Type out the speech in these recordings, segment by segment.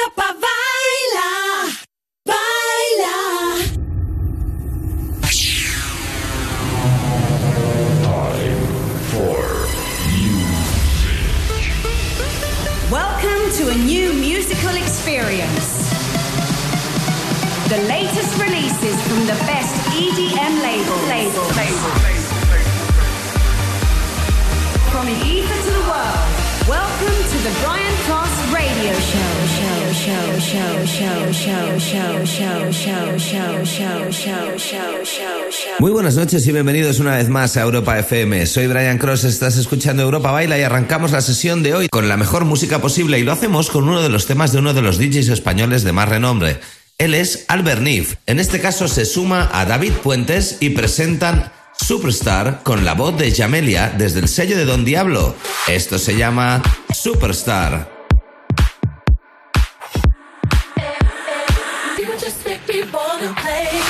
Europa baila, baila. Time for music. Welcome to a new musical experience. The latest releases from the best EDM labels. labels. labels. From the ether to the world. Welcome to the Brian Cross Radio Show. Muy buenas noches y bienvenidos una vez más a Europa FM. Soy Brian Cross, estás escuchando Europa Baila y arrancamos la sesión de hoy con la mejor música posible y lo hacemos con uno de los temas de uno de los DJs españoles de más renombre. Él es Albert Nif. En este caso se suma a David Puentes y presentan Superstar con la voz de Jamelia desde el sello de Don Diablo. Esto se llama Superstar. wanna play.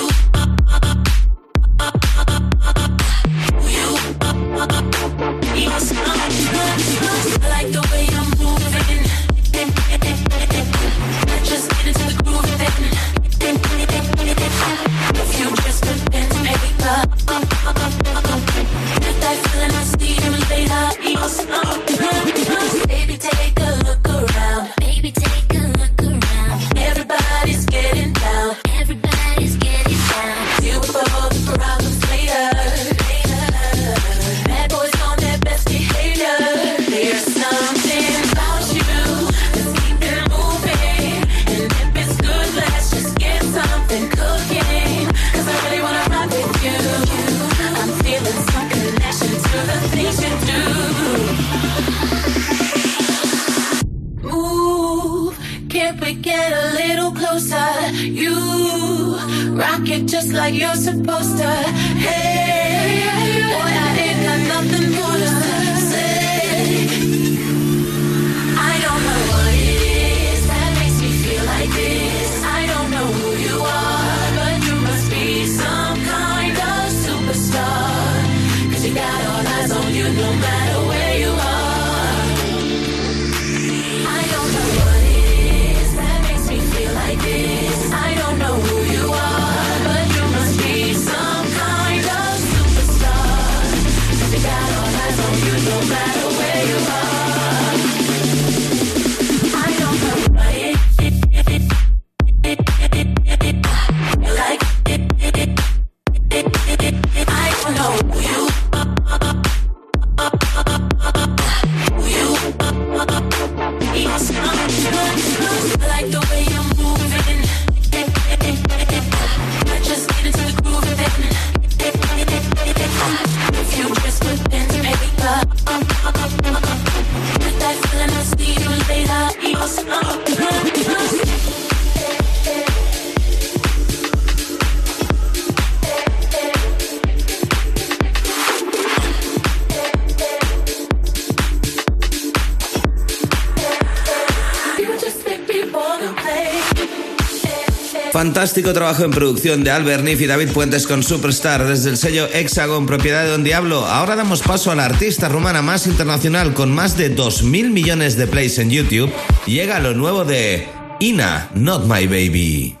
Fantástico trabajo en producción de Albert Niff y David Puentes con Superstar desde el sello Hexagon, propiedad de Don Diablo. Ahora damos paso a la artista rumana más internacional con más de 2.000 millones de plays en YouTube. Llega lo nuevo de Ina, Not My Baby.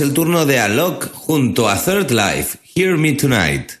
el turno de Alok junto a Third Life, hear me tonight,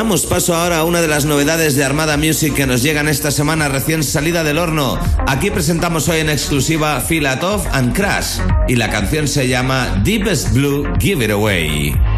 damos paso ahora a una de las novedades de Armada Music que nos llegan esta semana recién salida del horno. Aquí presentamos hoy en exclusiva Filatov and Crash y la canción se llama Deepest Blue Give It Away.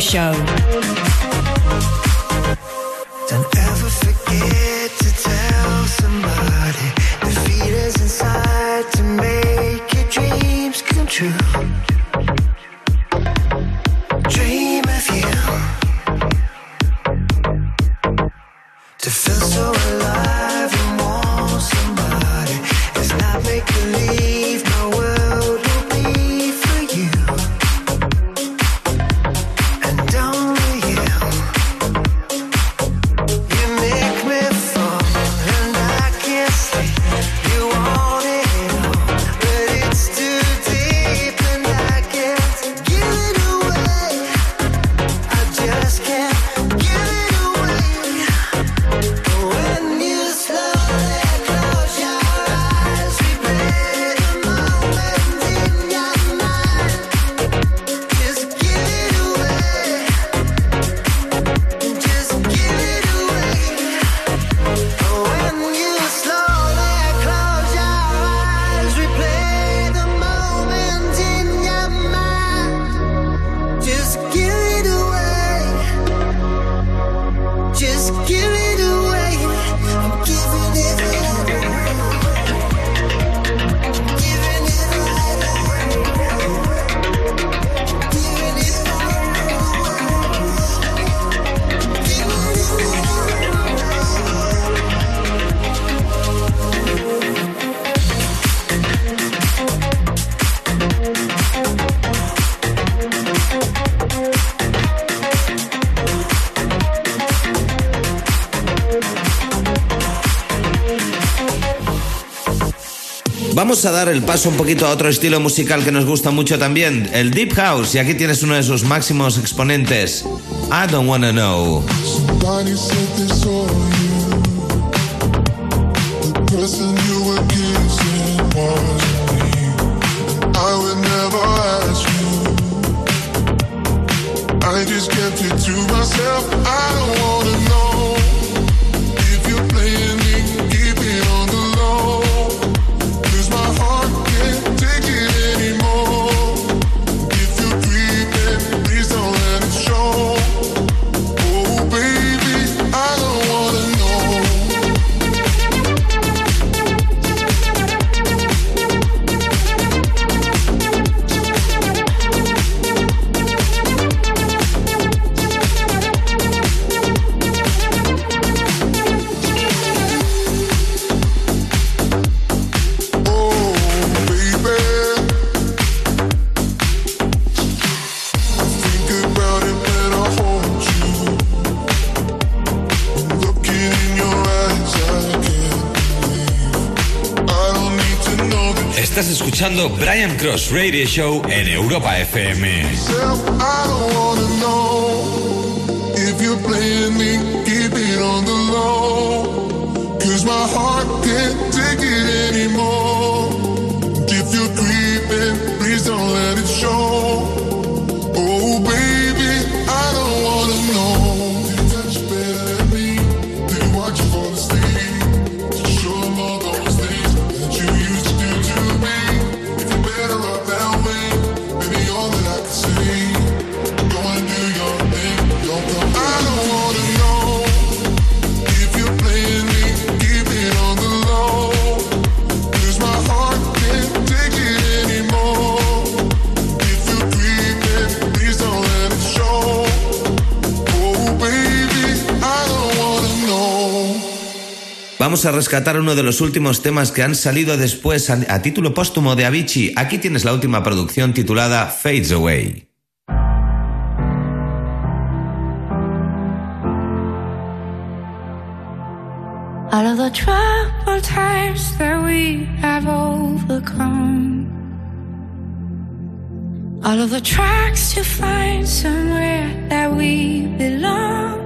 Show. Vamos a dar el paso un poquito a otro estilo musical que nos gusta mucho también, el Deep House, y aquí tienes uno de sus máximos exponentes, I Don't Wanna Know. I just kept it to myself. I don't escuchando Brian Cross Radio Show en Europa FM. Cause my heart can't take it anymore. Vamos a rescatar uno de los últimos temas que han salido después a, título póstumo de Avicii. Aquí tienes la última producción titulada Fades Away. All of the troubled times that we have overcome All of the tracks to find somewhere that we belong.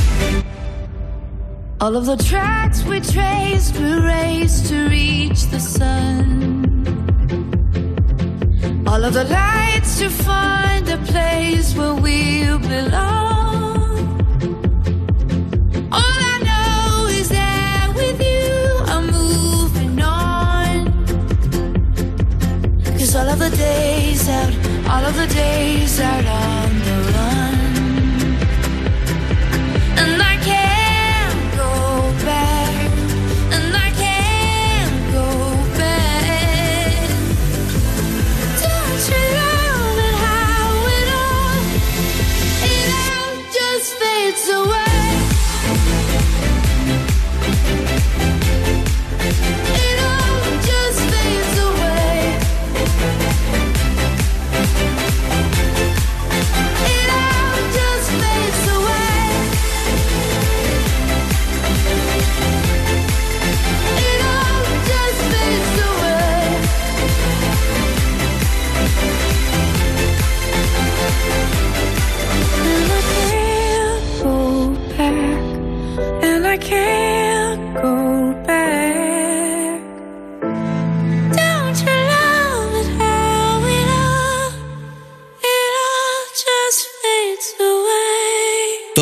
All of the tracks we traced, we raced to reach the sun. All of the lights to find a place where we belong. All I know is that with you, I'm moving on. Cause all of the days out, all of the days out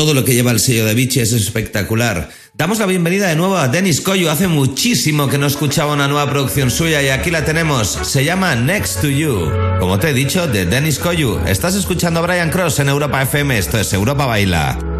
Todo lo que lleva el sello de Vichy es espectacular. Damos la bienvenida de nuevo a Dennis Coyo. Hace muchísimo que no escuchaba una nueva producción suya y aquí la tenemos. Se llama Next to You. Como te he dicho, de Dennis Coyo. Estás escuchando a Brian Cross en Europa FM. Esto es Europa Baila.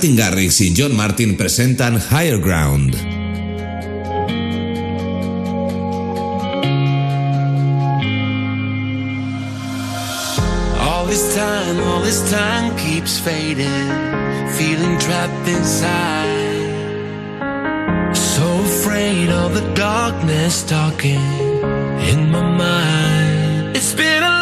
Martin Garrix y John Martin presentan Higher Ground. All this time, all this time keeps fading. Feeling trapped inside. So afraid of the darkness talking in my mind. It's been a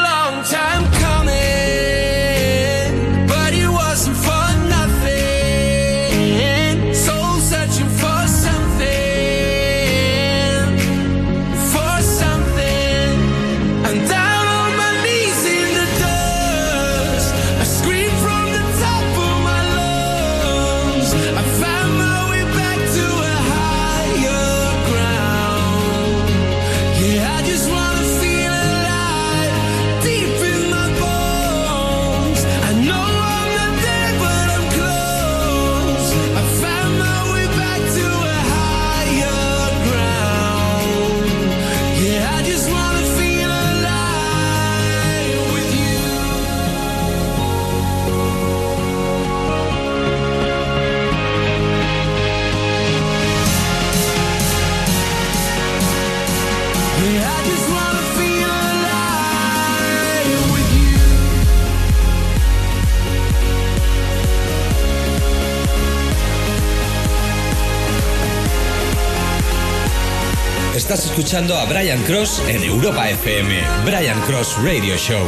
Estás escuchando a Brian Cross en Europa FM. Brian Cross Radio Show.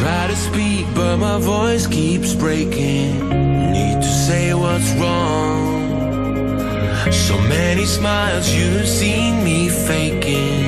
Try to speak, but my voice keeps breaking. Need to say what's wrong. So many smiles you've seen me faking.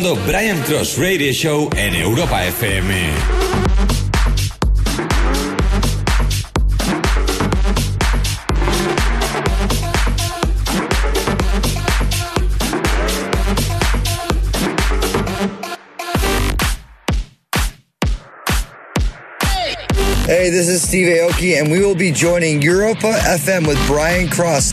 escuchando Brian Cross Radio Show en Europa FM. Hey, this is Steve Aoki, and we will be joining Europa FM with Brian Cross.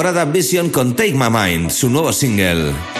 ahora da Vision con Take My Mind, su nuevo single.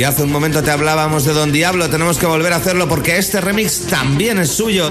Si hace un momento te hablábamos de Don Diablo, tenemos que volver a hacerlo porque este remix también es suyo.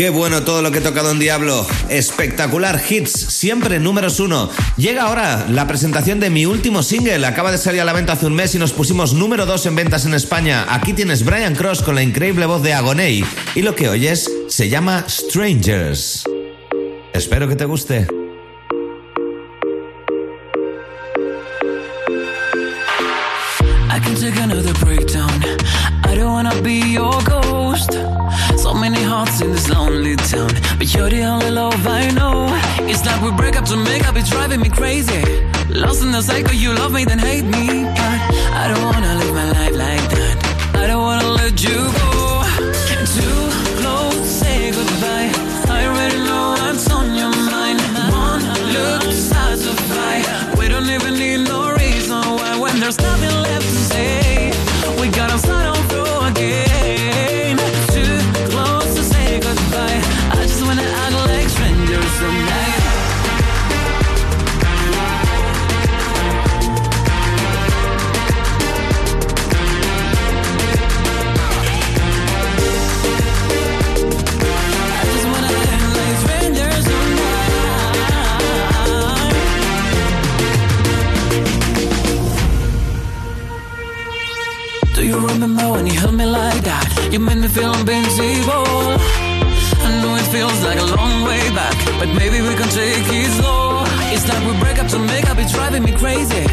Qué bueno todo lo que toca Don Diablo. Espectacular hits, siempre números uno. Llega ahora la presentación de mi último single. Acaba de salir a la venta hace un mes y nos pusimos número dos en ventas en España. Aquí tienes Brian Cross con la increíble voz de Agoney. Y lo que oyes se llama Strangers. Espero que te guste. But you're the only love I know. It's like we break up to make up, it's driving me crazy. Lost in the cycle, you love me, then hate me. But I don't wanna live my life like that. I don't wanna let you go. You make me feel invincible. I know it feels like a long way back, but maybe we can take it slow. It's like we break up to make up, it's driving me crazy.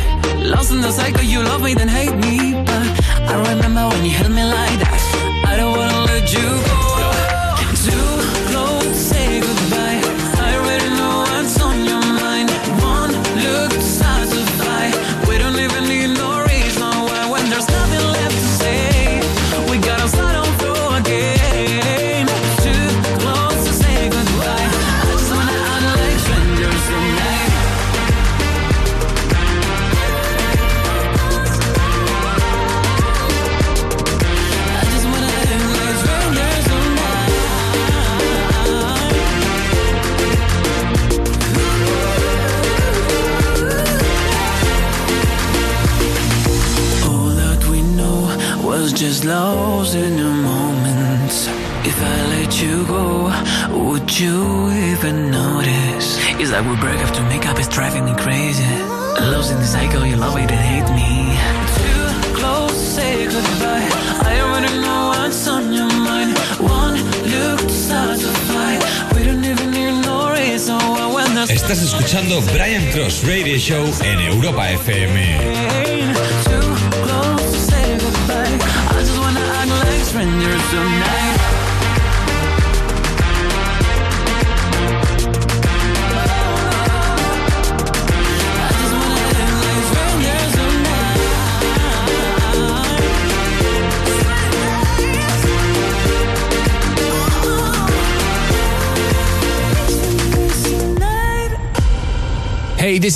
Lost in the cycle, you love me, then hate me.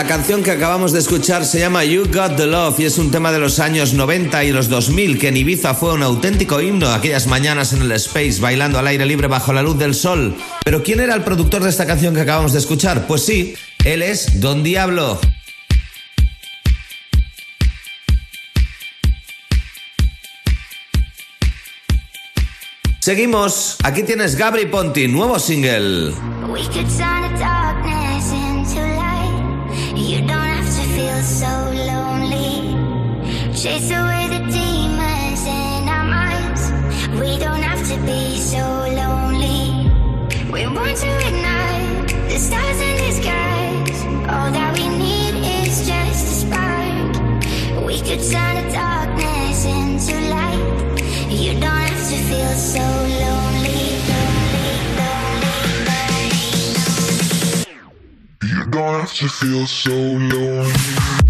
La canción que acabamos de escuchar se llama You Got the Love y es un tema de los años 90 y los 2000 que en Ibiza fue un auténtico himno aquellas mañanas en el Space bailando al aire libre bajo la luz del sol. Pero ¿quién era el productor de esta canción que acabamos de escuchar? Pues sí, él es Don Diablo. Seguimos, aquí tienes Gabri Ponti, nuevo single. so lonely. Chase away the demons in our minds. We don't have to be so lonely. We want to ignite the stars in the skies. All that we need is just a spark. We could turn the darkness into light. You don't have to feel so lonely. You don't have to feel so lonely.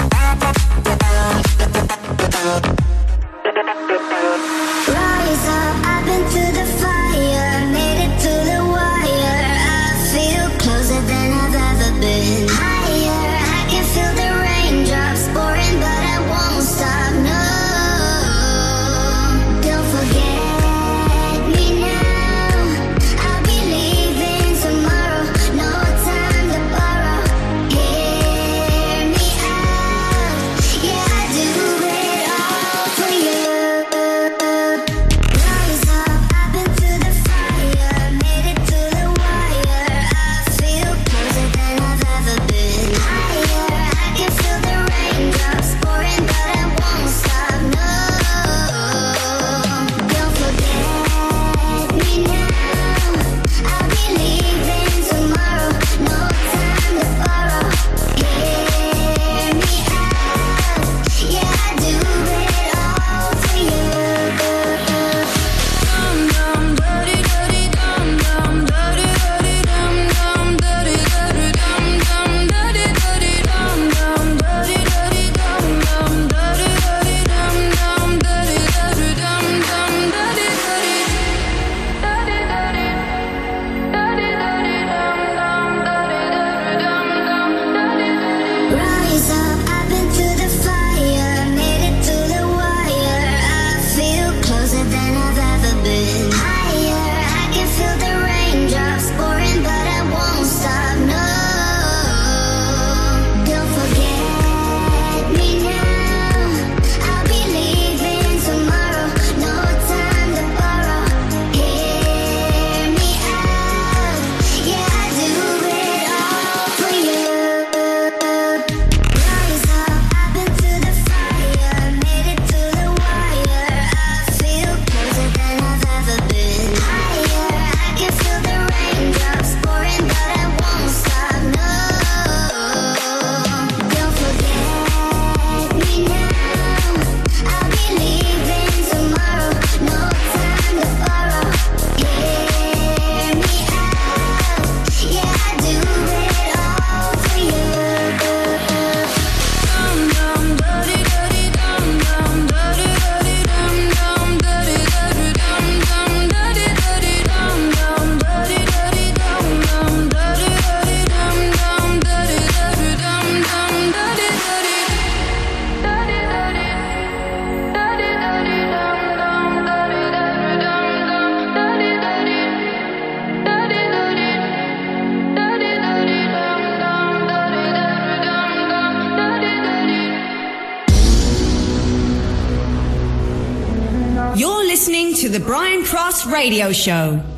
Radio Show.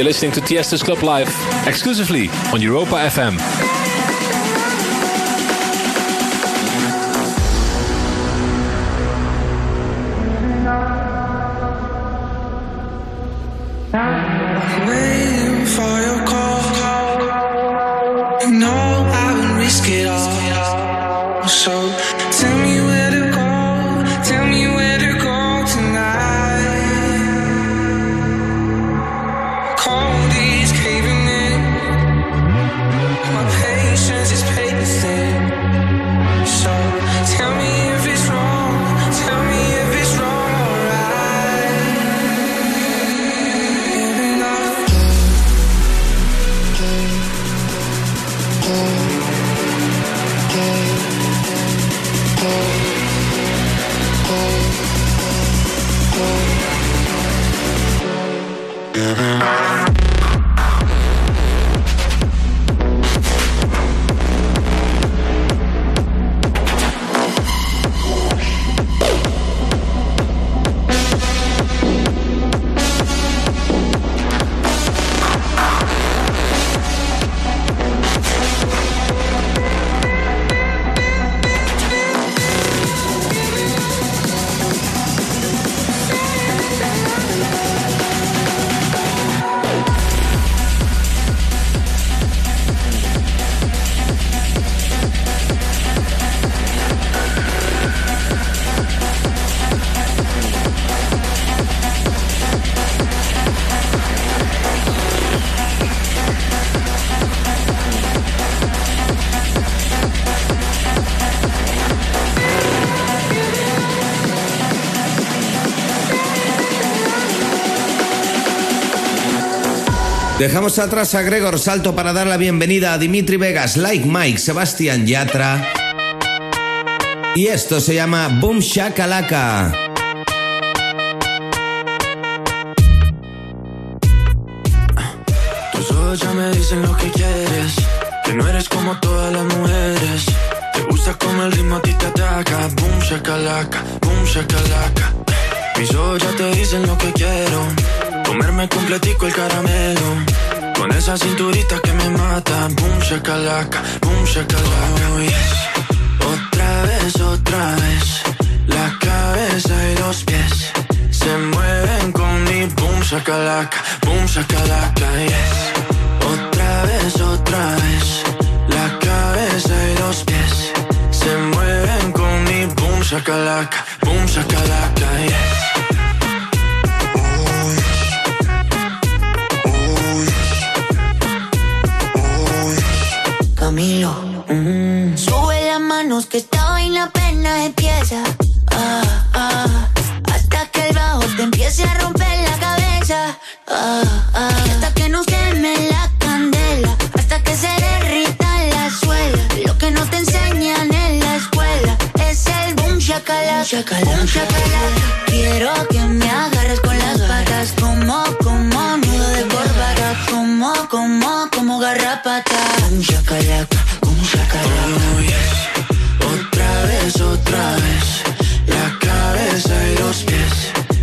You're listening to Tiesto's Club Live exclusively on Europa FM. Dejamos atrás a Gregor Salto para dar la bienvenida a Dimitri Vegas, Like Mike, Sebastián Yatra. Y esto se llama Boom Shakalaka. Ya me dicen lo que quieres. Que no eres como todas las mujeres. Te gusta como el ritmo a ti te ataca. Boom, shakalaka, boom, shakalaka. Mis ojos ya te dicen lo que quiero. Comerme completico el caramelo. Con esa cinturita que me mata. Boom, shakalaka, boom, shakalaka. Oh, yes. Otra vez, otra vez. La cabeza y los pies se mueven con mi boom, shakalaka, boom, shakalaka, yes. Otra vez, otra vez. La cabeza y los pies se mueven con mi boom, shakalaka, boom, shakalaka, yes. Mm. Sube las manos que esta vaina apenas empieza. Ah, ah, hasta que el bajo te empiece a romper la cabeza. Ah, ah. Hasta que nos queme la candela. Hasta que se derrita la suela. Lo que no te enseñan en la escuela es el boom shakalaka. Shakalaka. Boom shakalaka. Quiero que me agarres con las patas. Como, como nudo de corbata. Como, como, como garrapata. Shakalaka. Boom shakalaka. Oh, yes. Otra vez, otra vez. La cabeza y los pies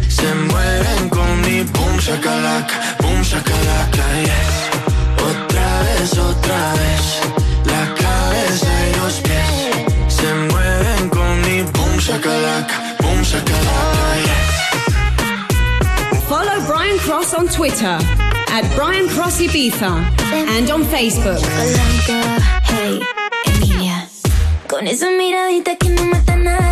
se mueven con mi boom shakalaka, boom shakalaka, yes. Otra vez, otra vez. La cabeza y los pies se mueven con mi boom shakalaka, yes. Follow Brian Cross on Twitter at Brian Cross Ibiza and on Facebook. Con esa miradita que no mata a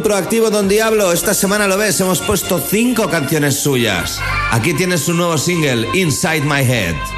proactivo Don Diablo. Esta semana lo ves, hemos puesto cinco canciones suyas. Aquí tienes su nuevo single, Inside My Head.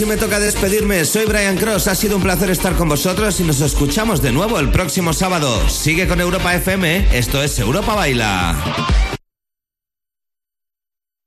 Sí me toca despedirme. Soy Brian Cross. Ha sido un placer estar con vosotros y nos escuchamos de nuevo el próximo sábado. Sigue con Europa FM. Esto es Europa Baila.